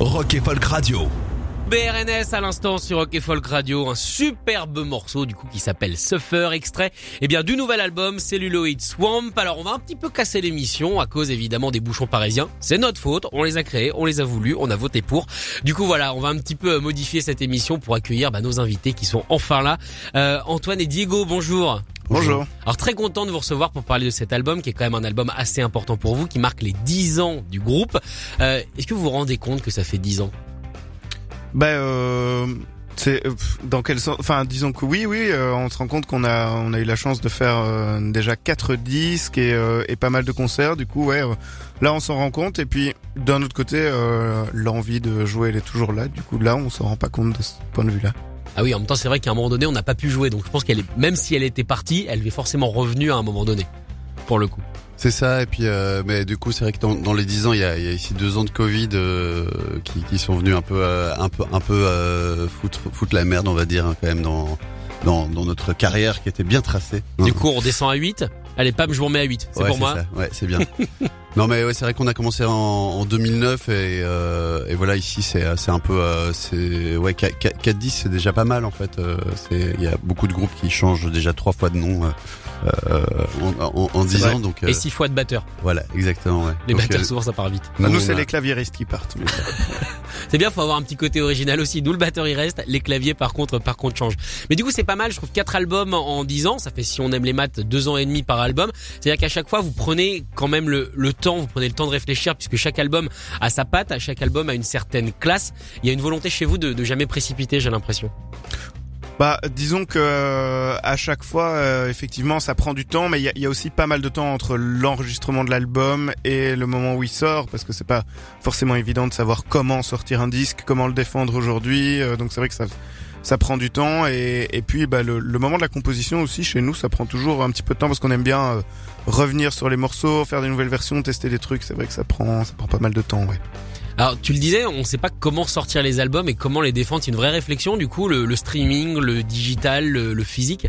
Rock et Folk Radio. BRNS à l'instant sur Rock et Folk Radio, un superbe morceau du coup qui s'appelle Suffer, extrait eh bien du nouvel album Celluloid Swamp. Alors on va un petit peu casser l'émission à cause évidemment des bouchons parisiens. C'est notre faute, on les a créés, on les a voulus, on a voté pour. Du coup voilà, on va un petit peu modifier cette émission pour accueillir bah, nos invités qui sont enfin là. Euh, Antoine et Diego, bonjour. Bonjour. Alors très content de vous recevoir pour parler de cet album qui est quand même un album assez important pour vous, qui marque les 10 ans du groupe. Euh, Est-ce que vous vous rendez compte que ça fait 10 ans? Ben, euh, c'est euh, dans quel sens? Enfin, disons que oui, oui, euh, on se rend compte qu'on a on a eu la chance de faire euh, déjà quatre disques et, euh, et pas mal de concerts. Du coup, ouais, euh, là on s'en rend compte. Et puis d'un autre côté, euh, l'envie de jouer, elle est toujours là. Du coup, là, on s'en rend pas compte de ce point de vue-là. Ah oui, en même temps, c'est vrai qu'à un moment donné, on n'a pas pu jouer. Donc je pense qu'elle est, même si elle était partie, elle est forcément revenue à un moment donné. Pour le coup. C'est ça, et puis euh, mais du coup c'est vrai que dans, dans les dix ans il y a, il y a ici deux ans de Covid euh, qui, qui sont venus un peu euh, un peu un peu foutre, foutre la merde on va dire hein, quand même dans, dans dans notre carrière qui était bien tracée. Du coup, on descend à 8. Allez, Pam, je vous remets à 8. C'est Ouais, pour moi. ça. Ouais, c'est bien. non mais ouais, c'est vrai qu'on a commencé en, en 2009 et, euh, et voilà ici c'est c'est un peu euh, c'est ouais 4 10 c'est déjà pas mal en fait. Euh, c'est il y a beaucoup de groupes qui changent déjà trois fois de nom euh, euh, en, en, en 10 vrai. ans donc euh, Et 6 fois de batteur. voilà exactement ouais. Les Donc, batteurs, euh, souvent, ça part vite. Nous, c'est a- les claviéristes qui partent. mais- C'est bien, faut avoir un petit côté original aussi. Nous, le batteur, il reste. Les claviers, par contre, par contre, changent. Mais du coup, c'est pas mal. Je trouve quatre albums en 10 ans. Ça fait, si on aime les maths, deux ans et demi par album. C'est-à-dire qu'à chaque fois, vous prenez quand même le, le temps, vous prenez le temps de réfléchir puisque chaque album a sa patte, à chaque album a une certaine classe. Il y a une volonté chez vous de, de jamais précipiter, j'ai l'impression. Bah, disons que euh, à chaque fois, euh, effectivement, ça prend du temps, mais il y a, aussi pas mal de temps entre l'enregistrement de l'album et le moment où il sort, parce que c'est pas forcément évident de savoir comment sortir un disque, comment le défendre aujourd'hui. euh, donc c'est vrai que ça ça prend du temps et, et puis bah, le, le moment de la composition aussi chez nous, ça prend toujours un petit peu de temps parce qu'on aime bien euh, revenir sur les morceaux, faire des nouvelles versions, tester des trucs. C'est vrai que ça prend ça prend pas mal de temps, ouais. Alors, tu le disais, on sait pas comment sortir les albums et comment les défendre. C'est une vraie réflexion, du coup, le, le streaming, le digital, le, le physique?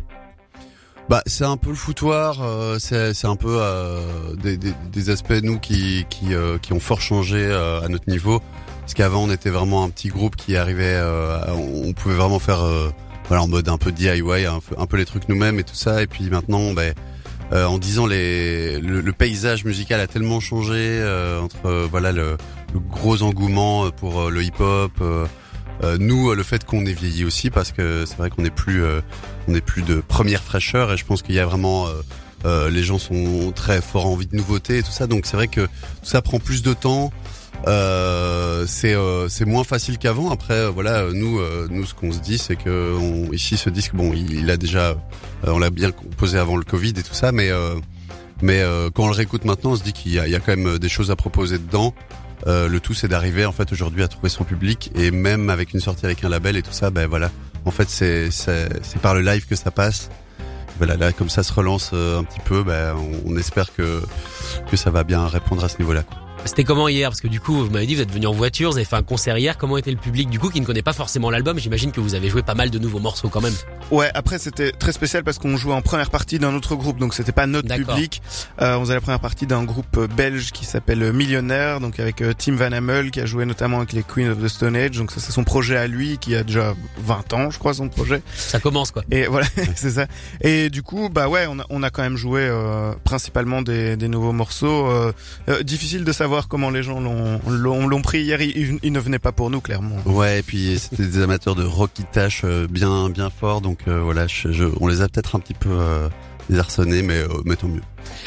Bah, c'est un peu le foutoir, euh, c'est un peu euh, des, des, des aspects de nous qui qui, euh, qui ont fort changé euh, à notre niveau. Parce qu'avant on était vraiment un petit groupe qui arrivait, euh, on pouvait vraiment faire euh, voilà en mode un peu DIY, un peu, un peu les trucs nous-mêmes et tout ça. Et puis maintenant, ben euh, en disant les le, le paysage musical a tellement changé euh, entre euh, voilà le, le gros engouement pour le hip-hop. nous, le fait qu'on ait vieilli aussi, parce que c'est vrai qu'on n'est plus, on n'est plus de première fraîcheur, et je pense qu'il y a vraiment, les gens sont très forts envie de nouveautés et tout ça, donc c'est vrai que tout ça prend plus de temps. Euh, c'est euh, c'est moins facile qu'avant. Après, euh, voilà, euh, nous, euh, nous, ce qu'on se dit, c'est que on, ici, ce disque, bon, il, il a déjà, euh, on l'a bien composé avant le Covid et tout ça, mais mais quand on le réécoute maintenant, on se dit qu'il y a, il y a quand même des choses à proposer dedans. Le tout, c'est d'arriver en fait aujourd'hui à trouver son public et même avec une sortie avec un label et tout ça, ben voilà. En fait, c'est c'est c'est par le live que ça passe. Voilà, là, comme ça se relance un petit peu, ben on, on espère que que ça va bien répondre à ce niveau-là. quoi. C'était comment hier Parce que du coup, vous m'avez dit, vous êtes venu en voiture, vous avez fait un concert hier. Comment était le public Du coup, qui ne connaît pas forcément l'album, j'imagine que vous avez joué pas mal de nouveaux morceaux quand même. Ouais, après c'était très spécial parce qu'on jouait en première partie d'un autre groupe, donc c'était pas notre public. Euh, on faisait la première partie d'un groupe euh, belge qui s'appelle euh, Millionnaire, donc avec euh, Tim Van Hamel qui a joué notamment avec les Queen of the Stone Age. Donc ça c'est son projet à lui qui a déjà 20 ans, je crois, son projet. Ça commence quoi. Et voilà, c'est ça. Et du coup, bah ouais, on a, on a quand même joué euh, principalement des, des nouveaux morceaux. Euh, euh, difficile de savoir comment les gens l'ont pris hier. Ils, ils ne venaient pas pour nous, clairement. Ouais, et puis c'était des amateurs de rock qui euh, bien bien fort, donc euh, voilà, je, je- on les a peut-être un petit peu euh, désarçonnés, mais, euh, mais tant mieux.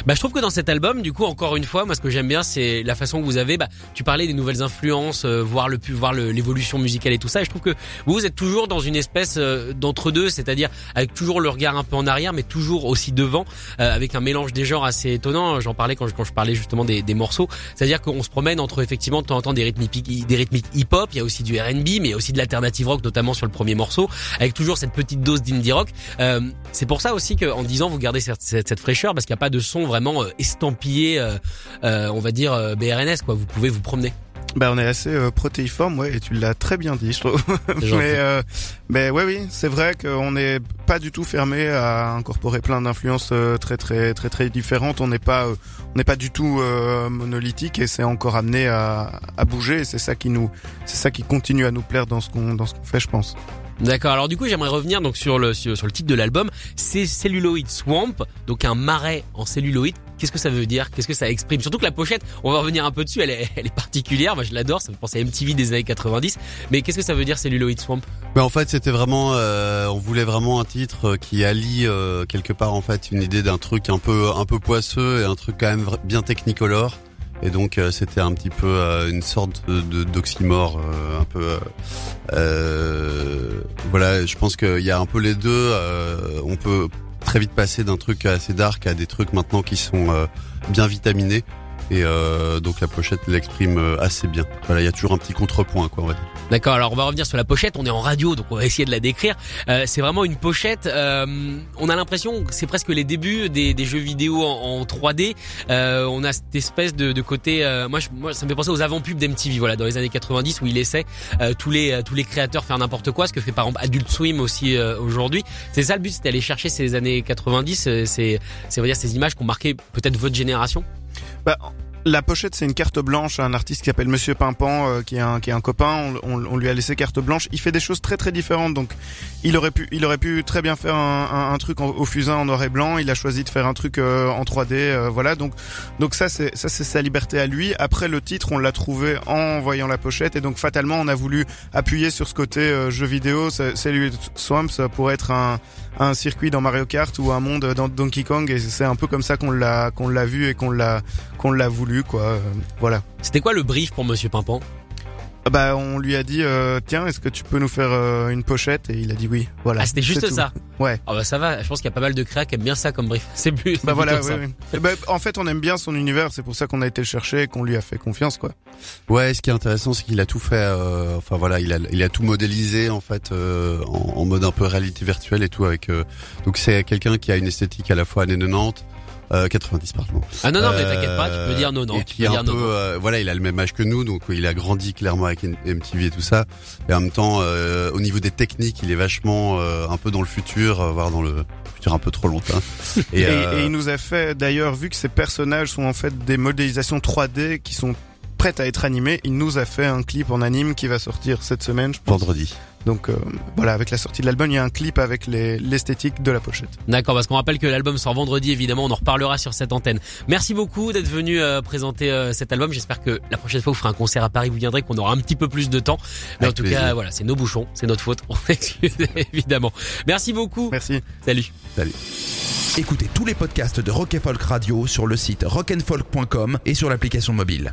Bah, je trouve que dans cet album, du coup, encore une fois, moi, ce que j'aime bien, c'est la façon que vous avez. Bah, tu parlais des nouvelles influences, euh, voir le voir l'évolution musicale et tout ça. Et je trouve que vous, êtes toujours dans une espèce euh, d'entre deux, c'est-à-dire avec toujours le regard un peu en arrière, mais toujours aussi devant, euh, avec un mélange des genres assez étonnant. J'en parlais quand je, quand je parlais justement des, des morceaux, c'est-à-dire qu'on se promène entre effectivement de temps en temps des rythmiques, des rythmiques hip-hop, il y a aussi du R&B, mais il y a aussi de l'alternative rock, notamment sur le premier morceau, avec toujours cette petite dose d'indie rock. c'est pour ça aussi qu'en disant vous gardez cette, cette, fraîcheur, parce qu'il n'y a pas de son vraiment estampillé, on va dire BRNS quoi. Vous pouvez vous promener. Bah on est assez euh, protéiforme, ouais, et tu l'as très bien dit, je trouve. mais euh, mais ouais, oui, c'est vrai qu'on n'est pas du tout fermé à incorporer plein d'influences euh, très très très très différentes. On n'est pas euh, on n'est pas du tout monolithique et c'est encore amené à, à bouger. Et c'est ça qui nous c'est ça qui continue à nous plaire dans ce qu'on dans ce qu'on fait, je pense. D'accord. Alors du coup, j'aimerais revenir donc sur le sur, le titre de l'album. C'est Celluloid Swamp, donc un marais en celluloïde. Qu'est-ce que ça veut dire? Qu'est-ce que ça exprime? Surtout que la pochette, on va revenir un peu dessus. Elle est, elle est particulière. Moi, je l'adore. Ça me pense à MTV des années 90. Mais qu'est-ce que ça veut dire Celluloid Swamp? Ben, en fait, c'était vraiment, euh, on voulait vraiment un titre qui allie euh, quelque part en fait une idée d'un truc un peu un peu poisseux et un truc quand même bien technicolore. Et donc euh, c'était un petit peu euh, une sorte de d'oxymore, euh, un peu. voilà, je pense qu'il y a un peu les deux. on peut très vite passer d'un truc assez dark à des trucs maintenant qui sont bien vitaminés. Et euh, donc la pochette l'exprime euh, assez bien. Voilà, il y a toujours un petit contrepoint, quoi, on va dire. D'accord. Alors on va revenir sur la pochette. On est en radio, donc on va essayer de la décrire. Euh, c'est vraiment une pochette. Euh, on a l'impression que c'est presque les débuts des, des jeux vidéo en, en 3D. Euh, on a cette espèce de, de côté. Euh, moi, je, moi, ça me fait penser aux avant-pubs d'MTV, voilà, dans les années 90 où il essaie tous les tous les créateurs faire n'importe quoi, ce que fait par exemple Adult Swim aussi aujourd'hui. C'est ça le but, c'est d'aller chercher ces années 90, c'est c'est dire ces images qui ont marqué peut-être votre génération? Bah, la pochette, c'est une carte blanche à un artiste qui s'appelle Monsieur Pimpan, euh, qui est un qui est un copain. On, on, lui a laissé carte blanche. Il fait des choses très très différentes. Donc, il aurait pu il aurait pu très bien faire un, un, truc au fusain en noir et blanc. Il a choisi de faire un truc euh, en 3D. Euh, voilà. Donc donc ça c'est ça c'est sa liberté à lui. Après le titre, on l'a trouvé en voyant la pochette et donc fatalement on a voulu appuyer sur ce côté jeu vidéo. C'est lui Swamp, ça pourrait être un un circuit dans Mario Kart ou un monde dans Donkey Kong et c'est un peu comme ça qu'on l'a qu'on l'a vu et qu'on l'a qu'on l'a voulu quoi. Euh, voilà. C'était quoi le brief pour Monsieur Pimpan ah bah on lui a dit euh, tiens est-ce que tu peux nous faire euh, une pochette? Et il a dit oui. Voilà. Ah c'était juste ça? Ouais. Ah bah ça va. Je pense qu'il y a pas mal de créas qui aiment bien ça comme brief. C'est plus bah voilà oui, oui. Bah, en fait on aime bien son univers. C'est pour ça qu'on a été le chercher et qu'on lui a fait confiance quoi. Ouais ce qui est intéressant c'est qu'il a tout fait euh, enfin voilà il a il a tout modélisé en fait en, en, mode un peu réalité virtuelle et tout avec donc c'est quelqu'un qui a une esthétique à la fois années 90 euh, 90 pardon. Ah non non mais t'inquiète pas, tu peux dire non non. Et qui est un peu, euh, voilà, il a le même âge que nous, donc il a grandi clairement avec MTV et tout ça. Et en même temps, euh, au niveau des techniques, il est vachement euh, un peu dans le futur, voire dans le futur un peu trop longtemps. Et, et, il nous a fait d'ailleurs, vu que ces personnages sont en fait des modélisations 3D qui sont prêtes à être animées, il nous a fait un clip en anime qui va sortir cette semaine, je pense. Vendredi. Donc euh, voilà, avec la sortie de l'album, il y a un clip avec l'esthétique de la pochette. D'accord, parce qu'on rappelle que l'album sort vendredi, évidemment, on en reparlera sur cette antenne. Merci beaucoup d'être venu euh, présenter euh, cet album. J'espère que la prochaine fois, vous ferez un concert à Paris, vous viendrez, qu'on aura un petit peu plus de temps. Mais en tout cas, voilà, c'est nos bouchons, c'est notre faute. On excuse évidemment. Merci beaucoup. Merci. Salut. Salut. Écoutez tous les podcasts de Rock Folk Radio sur le site rockandfolk.com et sur l'application mobile.